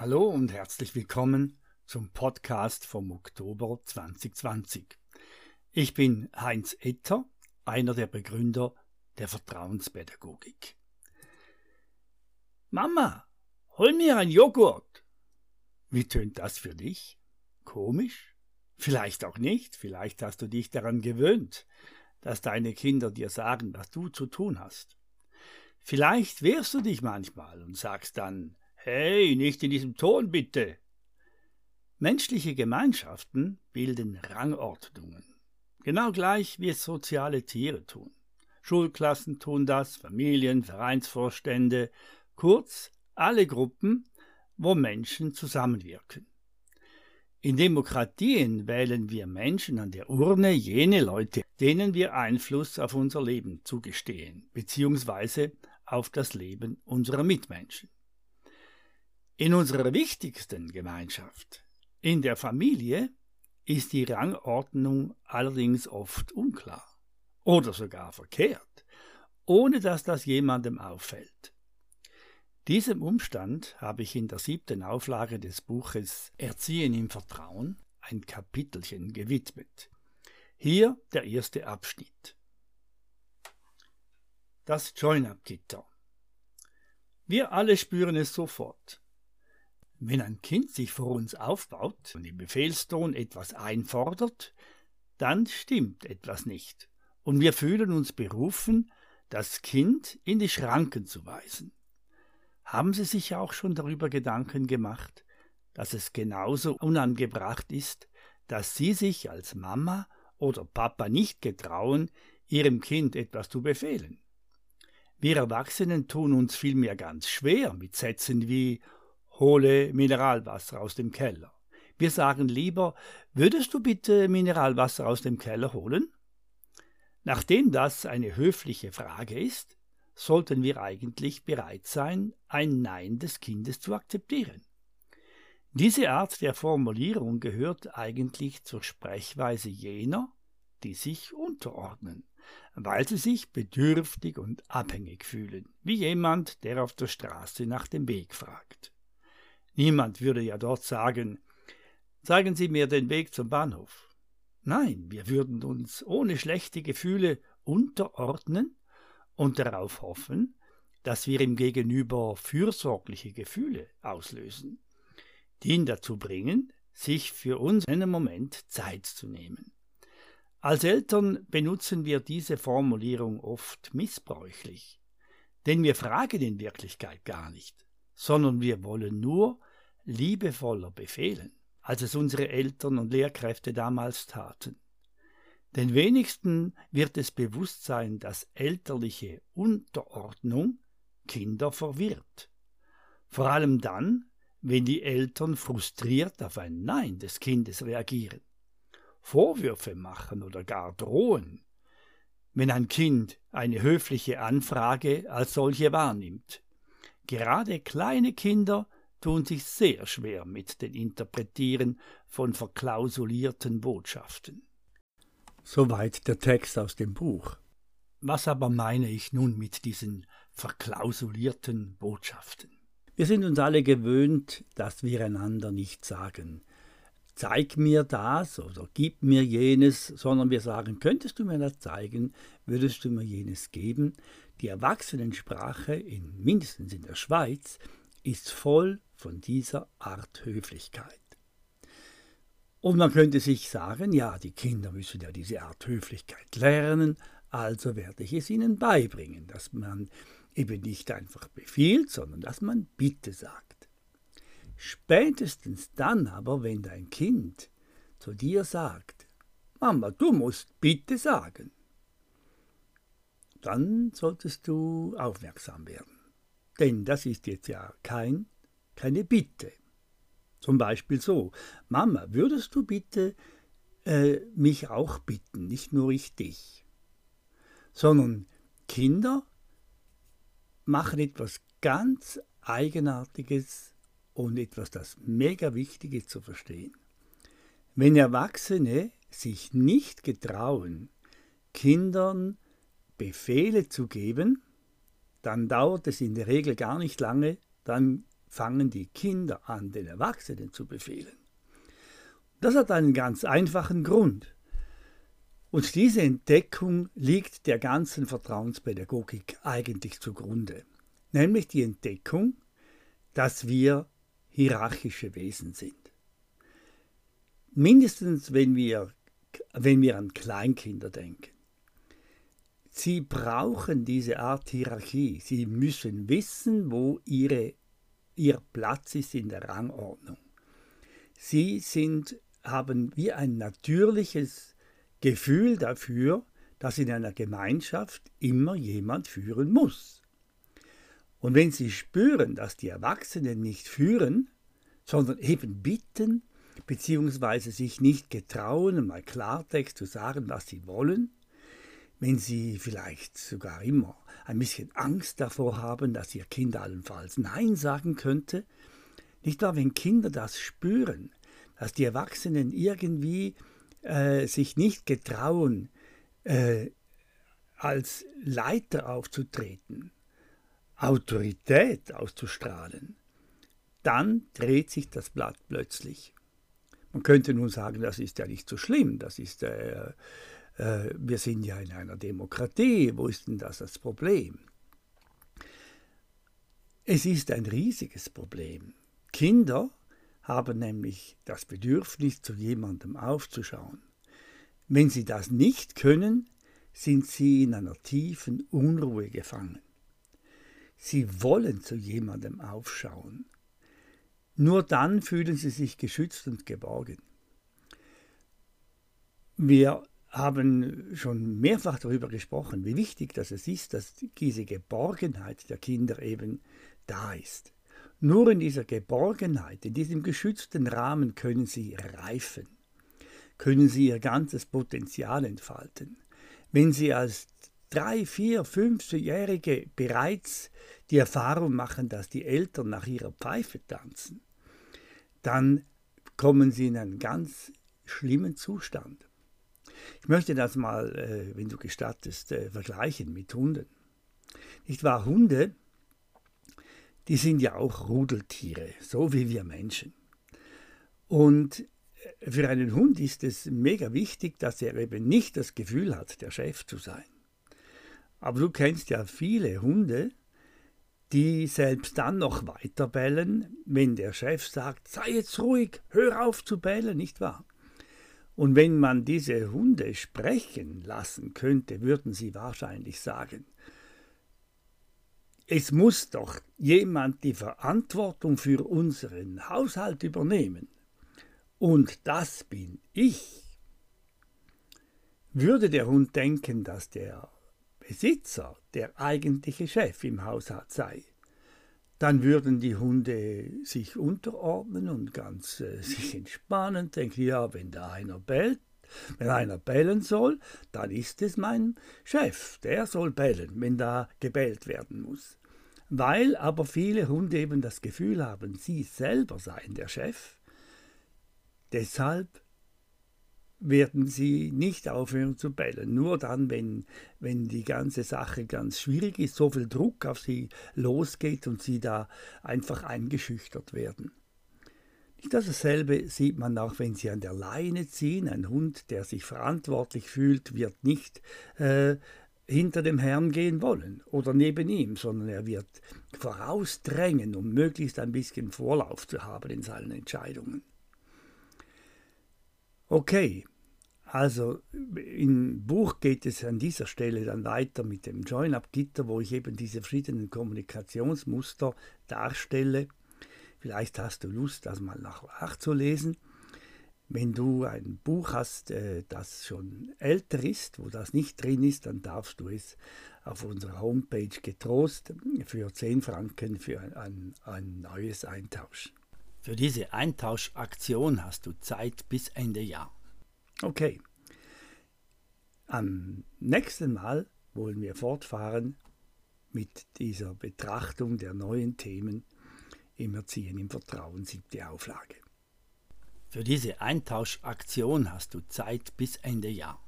Hallo und herzlich willkommen zum Podcast vom Oktober 2020. Ich bin Heinz Etter, einer der Begründer der Vertrauenspädagogik. Mama, hol mir ein Joghurt. Wie tönt das für dich? Komisch? Vielleicht auch nicht, vielleicht hast du dich daran gewöhnt, dass deine Kinder dir sagen, was du zu tun hast. Vielleicht wehrst du dich manchmal und sagst dann, Hey, nicht in diesem Ton bitte. Menschliche Gemeinschaften bilden Rangordnungen, genau gleich wie es soziale Tiere tun. Schulklassen tun das, Familien, Vereinsvorstände, kurz alle Gruppen, wo Menschen zusammenwirken. In Demokratien wählen wir Menschen an der Urne jene Leute, denen wir Einfluss auf unser Leben zugestehen, beziehungsweise auf das Leben unserer Mitmenschen. In unserer wichtigsten Gemeinschaft, in der Familie, ist die Rangordnung allerdings oft unklar oder sogar verkehrt, ohne dass das jemandem auffällt. Diesem Umstand habe ich in der siebten Auflage des Buches Erziehen im Vertrauen ein Kapitelchen gewidmet. Hier der erste Abschnitt. Das Join-up-Gitter. Wir alle spüren es sofort. Wenn ein Kind sich vor uns aufbaut und im Befehlston etwas einfordert, dann stimmt etwas nicht, und wir fühlen uns berufen, das Kind in die Schranken zu weisen. Haben Sie sich auch schon darüber Gedanken gemacht, dass es genauso unangebracht ist, dass Sie sich als Mama oder Papa nicht getrauen, Ihrem Kind etwas zu befehlen? Wir Erwachsenen tun uns vielmehr ganz schwer mit Sätzen wie hole Mineralwasser aus dem Keller. Wir sagen lieber, würdest du bitte Mineralwasser aus dem Keller holen? Nachdem das eine höfliche Frage ist, sollten wir eigentlich bereit sein, ein Nein des Kindes zu akzeptieren. Diese Art der Formulierung gehört eigentlich zur Sprechweise jener, die sich unterordnen, weil sie sich bedürftig und abhängig fühlen, wie jemand, der auf der Straße nach dem Weg fragt. Niemand würde ja dort sagen, zeigen Sie mir den Weg zum Bahnhof. Nein, wir würden uns ohne schlechte Gefühle unterordnen und darauf hoffen, dass wir ihm gegenüber fürsorgliche Gefühle auslösen, die ihn dazu bringen, sich für uns einen Moment Zeit zu nehmen. Als Eltern benutzen wir diese Formulierung oft missbräuchlich, denn wir fragen in Wirklichkeit gar nicht, sondern wir wollen nur liebevoller befehlen, als es unsere Eltern und Lehrkräfte damals taten. Den wenigsten wird es bewusst sein, dass elterliche Unterordnung Kinder verwirrt. Vor allem dann, wenn die Eltern frustriert auf ein Nein des Kindes reagieren, Vorwürfe machen oder gar drohen, wenn ein Kind eine höfliche Anfrage als solche wahrnimmt. Gerade kleine Kinder tun sich sehr schwer mit dem Interpretieren von verklausulierten Botschaften. Soweit der Text aus dem Buch. Was aber meine ich nun mit diesen verklausulierten Botschaften? Wir sind uns alle gewöhnt, dass wir einander nicht sagen, zeig mir das oder gib mir jenes, sondern wir sagen, könntest du mir das zeigen, würdest du mir jenes geben. Die Erwachsenensprache, in, mindestens in der Schweiz, ist voll von dieser Art Höflichkeit. Und man könnte sich sagen, ja, die Kinder müssen ja diese Art Höflichkeit lernen, also werde ich es ihnen beibringen, dass man eben nicht einfach befiehlt, sondern dass man Bitte sagt. Spätestens dann aber, wenn dein Kind zu dir sagt, Mama, du musst Bitte sagen, dann solltest du aufmerksam werden. Denn das ist jetzt ja kein, keine Bitte. Zum Beispiel so, Mama, würdest du bitte äh, mich auch bitten, nicht nur ich dich, sondern Kinder machen etwas ganz Eigenartiges und etwas, das mega wichtig ist zu verstehen. Wenn Erwachsene sich nicht getrauen, Kindern Befehle zu geben, dann dauert es in der Regel gar nicht lange, dann fangen die Kinder an, den Erwachsenen zu befehlen. Das hat einen ganz einfachen Grund. Und diese Entdeckung liegt der ganzen Vertrauenspädagogik eigentlich zugrunde, nämlich die Entdeckung, dass wir hierarchische Wesen sind. Mindestens wenn wir, wenn wir an Kleinkinder denken. Sie brauchen diese Art Hierarchie. Sie müssen wissen, wo ihre, ihr Platz ist in der Rangordnung. Sie sind, haben wie ein natürliches Gefühl dafür, dass in einer Gemeinschaft immer jemand führen muss. Und wenn sie spüren, dass die Erwachsenen nicht führen, sondern eben bitten, beziehungsweise sich nicht getrauen, mal Klartext zu sagen, was sie wollen, wenn sie vielleicht sogar immer ein bisschen Angst davor haben, dass ihr Kind allenfalls Nein sagen könnte, nicht wahr, wenn Kinder das spüren, dass die Erwachsenen irgendwie äh, sich nicht getrauen, äh, als Leiter aufzutreten, Autorität auszustrahlen, dann dreht sich das Blatt plötzlich. Man könnte nun sagen, das ist ja nicht so schlimm, das ist, äh, äh, wir sind ja in einer Demokratie, wo ist denn das das Problem? Es ist ein riesiges Problem. Kinder haben nämlich das Bedürfnis, zu jemandem aufzuschauen. Wenn sie das nicht können, sind sie in einer tiefen Unruhe gefangen. Sie wollen zu jemandem aufschauen. Nur dann fühlen sie sich geschützt und geborgen. Wir haben schon mehrfach darüber gesprochen, wie wichtig das ist, dass diese Geborgenheit der Kinder eben da ist. Nur in dieser Geborgenheit, in diesem geschützten Rahmen können sie reifen, können sie ihr ganzes Potenzial entfalten. Wenn sie als drei, vier, fünfjährige bereits die Erfahrung machen, dass die Eltern nach ihrer Pfeife tanzen, dann kommen sie in einen ganz schlimmen Zustand. Ich möchte das mal, äh, wenn du gestattest, äh, vergleichen mit Hunden. Nicht wahr? Hunde die sind ja auch Rudeltiere, so wie wir Menschen. Und für einen Hund ist es mega wichtig, dass er eben nicht das Gefühl hat, der Chef zu sein. Aber du kennst ja viele Hunde, die selbst dann noch weiter bellen, wenn der Chef sagt, sei jetzt ruhig, hör auf zu bellen, nicht wahr? Und wenn man diese Hunde sprechen lassen könnte, würden sie wahrscheinlich sagen, es muss doch jemand die Verantwortung für unseren Haushalt übernehmen. Und das bin ich. Würde der Hund denken, dass der Besitzer der eigentliche Chef im Haushalt sei, dann würden die Hunde sich unterordnen und ganz äh, sich entspannen, denken, ja, wenn da einer bellt, wenn einer bellen soll, dann ist es mein Chef, der soll bellen, wenn da gebellt werden muss. Weil aber viele Hunde eben das Gefühl haben, sie selber seien der Chef, deshalb werden sie nicht aufhören zu bellen. Nur dann, wenn, wenn die ganze Sache ganz schwierig ist, so viel Druck auf sie losgeht und sie da einfach eingeschüchtert werden. Nicht dasselbe sieht man auch, wenn sie an der Leine ziehen. Ein Hund, der sich verantwortlich fühlt, wird nicht äh, hinter dem Herrn gehen wollen oder neben ihm, sondern er wird vorausdrängen, um möglichst ein bisschen Vorlauf zu haben in seinen Entscheidungen. Okay, also im Buch geht es an dieser Stelle dann weiter mit dem Join-Up-Gitter, wo ich eben diese verschiedenen Kommunikationsmuster darstelle. Vielleicht hast du Lust, das mal nachzulesen. Wenn du ein Buch hast, äh, das schon älter ist, wo das nicht drin ist, dann darfst du es auf unserer Homepage getrost für 10 Franken für ein, ein neues eintauschen. Für diese Eintauschaktion hast du Zeit bis Ende Jahr. Okay. Am nächsten Mal wollen wir fortfahren mit dieser Betrachtung der neuen Themen im Erziehen im Vertrauen, siebte Auflage. Für diese Eintauschaktion hast du Zeit bis Ende Jahr.